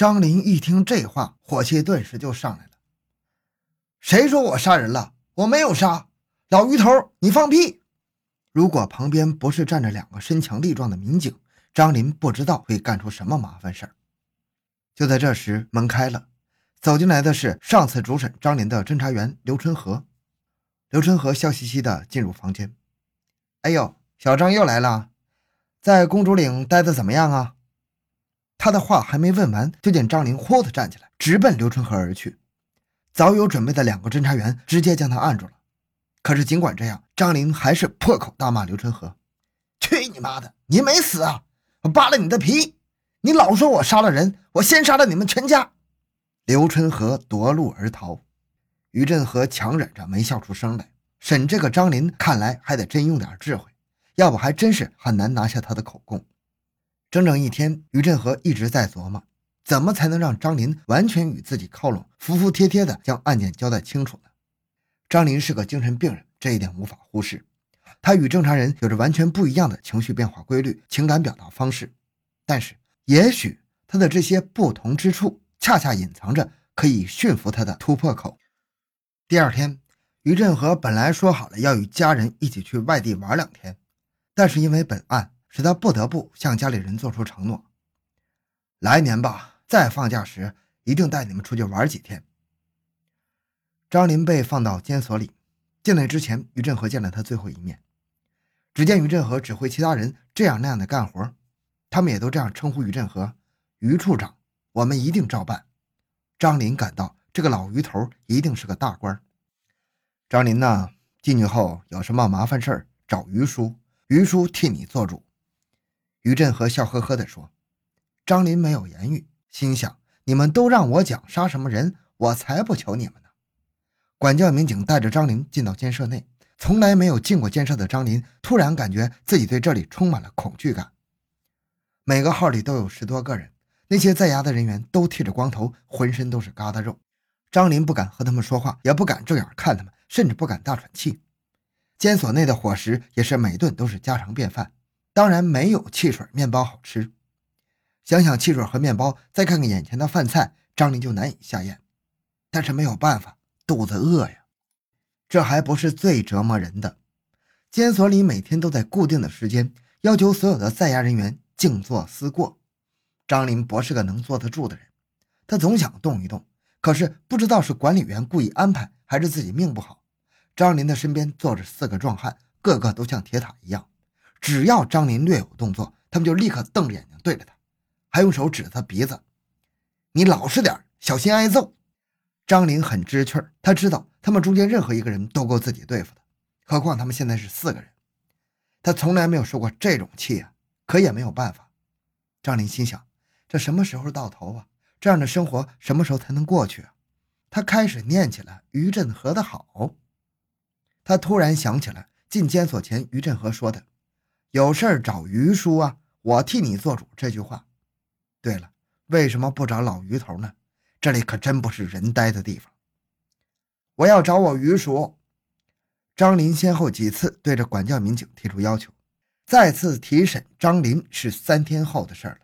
张林一听这话，火气顿时就上来了。谁说我杀人了？我没有杀。老鱼头，你放屁！如果旁边不是站着两个身强力壮的民警，张林不知道会干出什么麻烦事儿。就在这时，门开了，走进来的是上次主审张林的侦查员刘春和。刘春和笑嘻嘻地进入房间。哎呦，小张又来了，在公主岭待的怎么样啊？他的话还没问完，就见张林豁地站起来，直奔刘春和而去。早有准备的两个侦查员直接将他按住了。可是尽管这样，张林还是破口大骂刘春和：“去你妈的！你没死啊！我扒了你的皮！你老说我杀了人，我先杀了你们全家！”刘春和夺路而逃。于振和强忍着没笑出声来。审这个张林，看来还得真用点智慧，要不还真是很难拿下他的口供。整整一天，于振和一直在琢磨，怎么才能让张林完全与自己靠拢，服服帖帖地将案件交代清楚呢？张林是个精神病人，这一点无法忽视。他与正常人有着完全不一样的情绪变化规律、情感表达方式，但是也许他的这些不同之处，恰恰隐藏着可以驯服他的突破口。第二天，于振和本来说好了要与家人一起去外地玩两天，但是因为本案，使他不得不向家里人做出承诺：来年吧，再放假时一定带你们出去玩几天。张林被放到监所里，进来之前，于振和见了他最后一面。只见于振和指挥其他人这样那样的干活，他们也都这样称呼于振和：“于处长，我们一定照办。”张林感到。这个老于头一定是个大官。张林呐，进去后有什么麻烦事儿找于叔，于叔替你做主。于振和笑呵呵地说。张林没有言语，心想：你们都让我讲杀什么人，我才不求你们呢。管教民警带着张林进到监舍内，从来没有进过监舍的张林突然感觉自己对这里充满了恐惧感。每个号里都有十多个人，那些在押的人员都剃着光头，浑身都是疙瘩肉。张林不敢和他们说话，也不敢正眼看他们，甚至不敢大喘气。监所内的伙食也是每顿都是家常便饭，当然没有汽水、面包好吃。想想汽水和面包，再看看眼前的饭菜，张林就难以下咽。但是没有办法，肚子饿呀。这还不是最折磨人的，监所里每天都在固定的时间要求所有的在押人员静坐思过。张林不是个能坐得住的人，他总想动一动。可是不知道是管理员故意安排，还是自己命不好。张林的身边坐着四个壮汉，个个都像铁塔一样。只要张林略有动作，他们就立刻瞪着眼睛对着他，还用手指着他鼻子：“你老实点，小心挨揍。”张林很知趣儿，他知道他们中间任何一个人都够自己对付的，何况他们现在是四个人。他从来没有受过这种气啊，可也没有办法。张林心想：这什么时候到头啊？这样的生活什么时候才能过去啊？他开始念起了于振和的好。他突然想起来进监所前于振和说的“有事儿找于叔啊，我替你做主”这句话。对了，为什么不找老于头呢？这里可真不是人待的地方。我要找我于叔。张林先后几次对着管教民警提出要求，再次提审张林是三天后的事了。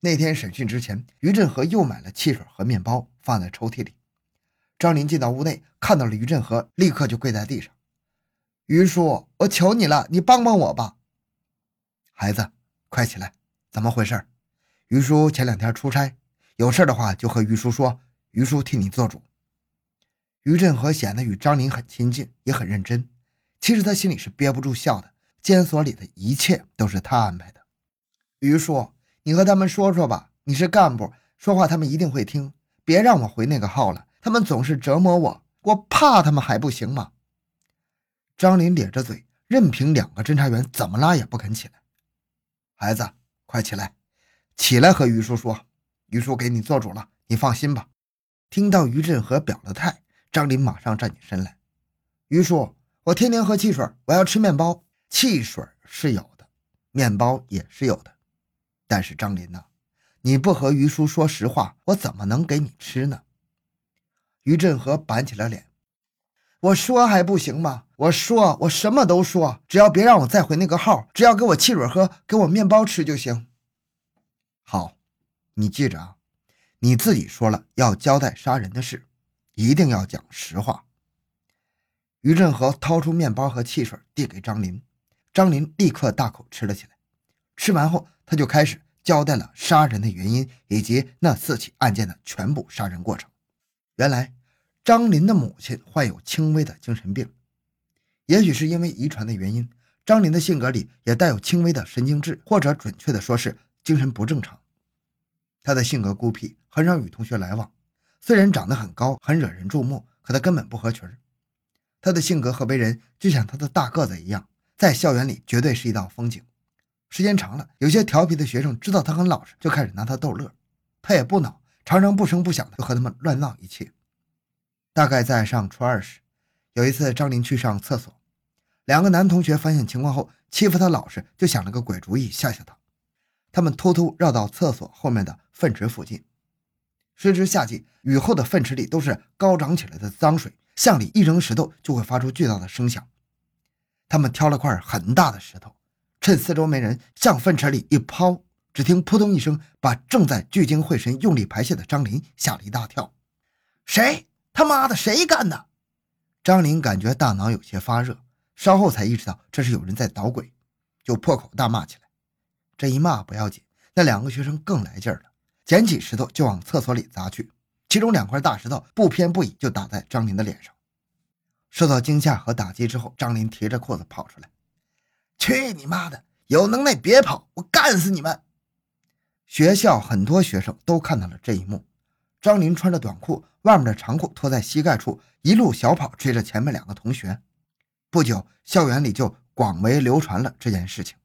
那天审讯之前，于振和又买了汽水和面包，放在抽屉里。张林进到屋内，看到了于振和，立刻就跪在地上：“于叔，我求你了，你帮帮我吧！孩子，快起来，怎么回事？于叔前两天出差，有事的话就和于叔说，于叔替你做主。”于振和显得与张林很亲近，也很认真。其实他心里是憋不住笑的，监所里的一切都是他安排的。于叔。你和他们说说吧，你是干部，说话他们一定会听。别让我回那个号了，他们总是折磨我，我怕他们还不行吗？张林咧着嘴，任凭两个侦查员怎么拉也不肯起来。孩子，快起来，起来和于叔说，于叔给你做主了，你放心吧。听到于振和表了态，张林马上站起身来。于叔，我天天喝汽水，我要吃面包。汽水是有的，面包也是有的。但是张林呐，你不和于叔说实话，我怎么能给你吃呢？于振和板起了脸，我说还不行吗？我说我什么都说，只要别让我再回那个号，只要给我汽水喝，给我面包吃就行。好，你记着啊，你自己说了要交代杀人的事，一定要讲实话。”于振和掏出面包和汽水递给张林，张林立刻大口吃了起来。吃完后，他就开始交代了杀人的原因以及那四起案件的全部杀人过程。原来，张林的母亲患有轻微的精神病，也许是因为遗传的原因，张林的性格里也带有轻微的神经质，或者准确的说是精神不正常。他的性格孤僻，很少与同学来往。虽然长得很高，很惹人注目，可他根本不合群。他的性格和为人就像他的大个子一样，在校园里绝对是一道风景。时间长了，有些调皮的学生知道他很老实，就开始拿他逗乐。他也不恼，常常不声不响的就和他们乱闹一气。大概在上初二时，有一次张林去上厕所，两个男同学发现情况后欺负他老实，就想了个鬼主意吓吓他。他们偷偷绕到厕所后面的粪池附近，时值夏季，雨后的粪池里都是高涨起来的脏水。向里一扔石头，就会发出巨大的声响。他们挑了块很大的石头，趁四周没人，向粪池里一抛，只听扑通一声，把正在聚精会神用力排泄的张林吓了一大跳。谁他妈的谁干的？张林感觉大脑有些发热，稍后才意识到这是有人在捣鬼，就破口大骂起来。这一骂不要紧，那两个学生更来劲了，捡起石头就往厕所里砸去。其中两块大石头不偏不倚就打在张林的脸上。受到惊吓和打击之后，张林提着裤子跑出来：“去你妈的！有能耐别跑，我干死你们！”学校很多学生都看到了这一幕。张林穿着短裤，外面的长裤拖在膝盖处，一路小跑追着前面两个同学。不久，校园里就广为流传了这件事情。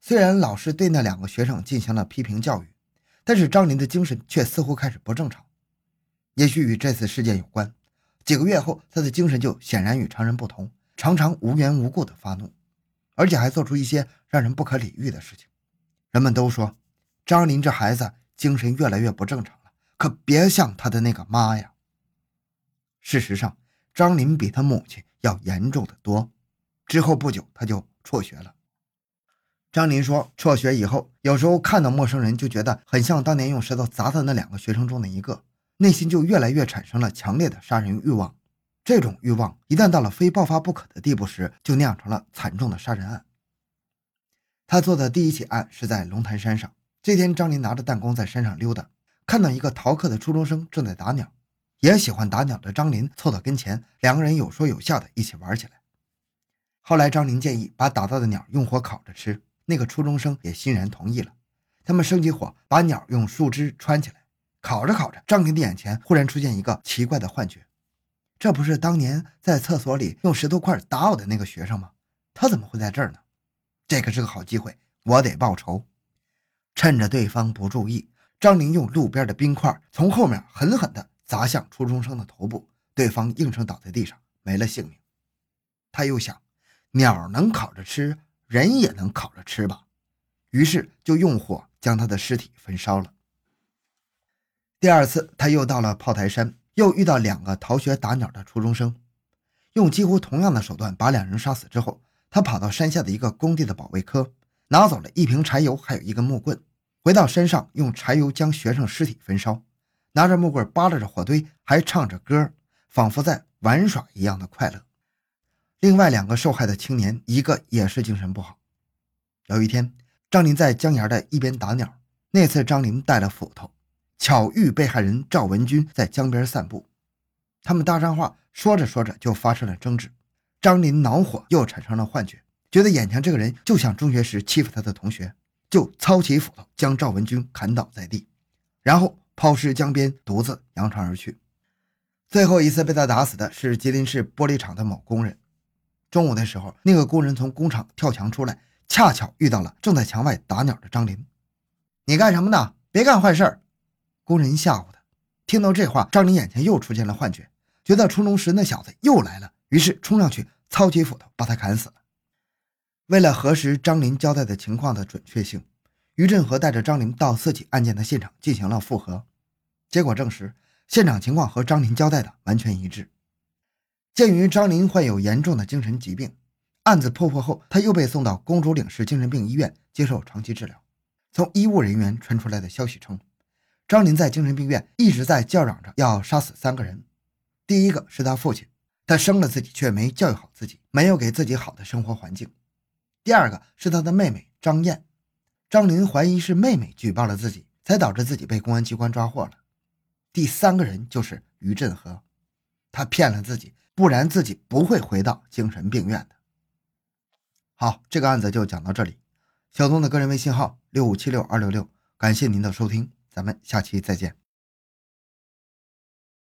虽然老师对那两个学生进行了批评教育，但是张林的精神却似乎开始不正常。也许与这次事件有关，几个月后，他的精神就显然与常人不同，常常无缘无故的发怒，而且还做出一些让人不可理喻的事情。人们都说，张林这孩子精神越来越不正常，可别像他的那个妈呀。事实上，张林比他母亲要严重的多。之后不久，他就辍学了。张林说，辍学以后，有时候看到陌生人，就觉得很像当年用石头砸他那两个学生中的一个。内心就越来越产生了强烈的杀人欲望，这种欲望一旦到了非爆发不可的地步时，就酿成了惨重的杀人案。他做的第一起案是在龙潭山上。这天，张林拿着弹弓在山上溜达，看到一个逃课的初中生正在打鸟，也喜欢打鸟的张林凑到跟前，两个人有说有笑的一起玩起来。后来，张林建议把打到的鸟用火烤着吃，那个初中生也欣然同意了。他们生起火，把鸟用树枝穿起来。烤着烤着，张林的眼前忽然出现一个奇怪的幻觉，这不是当年在厕所里用石头块打我的那个学生吗？他怎么会在这儿呢？这可是个好机会，我得报仇。趁着对方不注意，张林用路边的冰块从后面狠狠地砸向初中生的头部，对方应声倒在地上，没了性命。他又想，鸟能烤着吃，人也能烤着吃吧？于是就用火将他的尸体焚烧了。第二次，他又到了炮台山，又遇到两个逃学打鸟的初中生，用几乎同样的手段把两人杀死之后，他跑到山下的一个工地的保卫科，拿走了一瓶柴油，还有一根木棍，回到山上用柴油将学生尸体焚烧，拿着木棍扒拉着火堆，还唱着歌，仿佛在玩耍一样的快乐。另外两个受害的青年，一个也是精神不好。有一天，张林在江沿的一边打鸟，那次张林带了斧头。巧遇被害人赵文军在江边散步，他们搭上话，说着说着就发生了争执。张林恼火，又产生了幻觉，觉得眼前这个人就像中学时欺负他的同学，就操起斧头将赵文军砍倒在地，然后抛尸江边，独自扬长而去。最后一次被他打死的是吉林市玻璃厂的某工人。中午的时候，那个工人从工厂跳墙出来，恰巧遇到了正在墙外打鸟的张林。你干什么呢？别干坏事！工人吓唬他，听到这话，张林眼前又出现了幻觉，觉得初中时那小子又来了，于是冲上去操起斧头把他砍死了。为了核实张林交代的情况的准确性，于振和带着张林到四起案件的现场进行了复核，结果证实现场情况和张林交代的完全一致。鉴于张林患有严重的精神疾病，案子破获后，他又被送到公主岭市精神病医院接受长期治疗。从医务人员传出来的消息称。张林在精神病院一直在叫嚷着要杀死三个人。第一个是他父亲，他生了自己却没教育好自己，没有给自己好的生活环境。第二个是他的妹妹张燕，张林怀疑是妹妹举报了自己，才导致自己被公安机关抓获了。第三个人就是于振和，他骗了自己，不然自己不会回到精神病院的。好，这个案子就讲到这里。小东的个人微信号六五七六二六六，感谢您的收听，咱们下期再见。